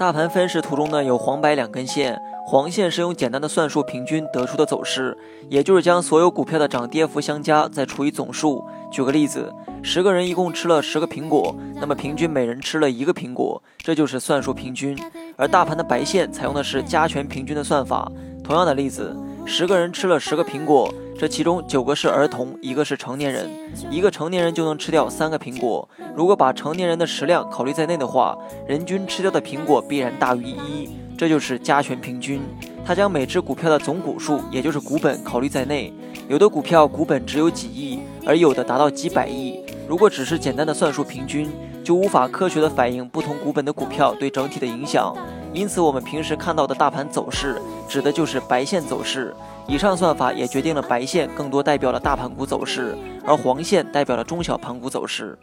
大盘分时图中呢有黄白两根线，黄线是用简单的算术平均得出的走势，也就是将所有股票的涨跌幅相加，再除以总数。举个例子，十个人一共吃了十个苹果，那么平均每人吃了一个苹果，这就是算术平均。而大盘的白线采用的是加权平均的算法。同样的例子，十个人吃了十个苹果。这其中九个是儿童，一个是成年人，一个成年人就能吃掉三个苹果。如果把成年人的食量考虑在内的话，人均吃掉的苹果必然大于一，这就是加权平均。它将每只股票的总股数，也就是股本考虑在内。有的股票股本只有几亿，而有的达到几百亿。如果只是简单的算术平均，就无法科学的反映不同股本的股票对整体的影响。因此，我们平时看到的大盘走势，指的就是白线走势。以上算法也决定了白线更多代表了大盘股走势，而黄线代表了中小盘股走势。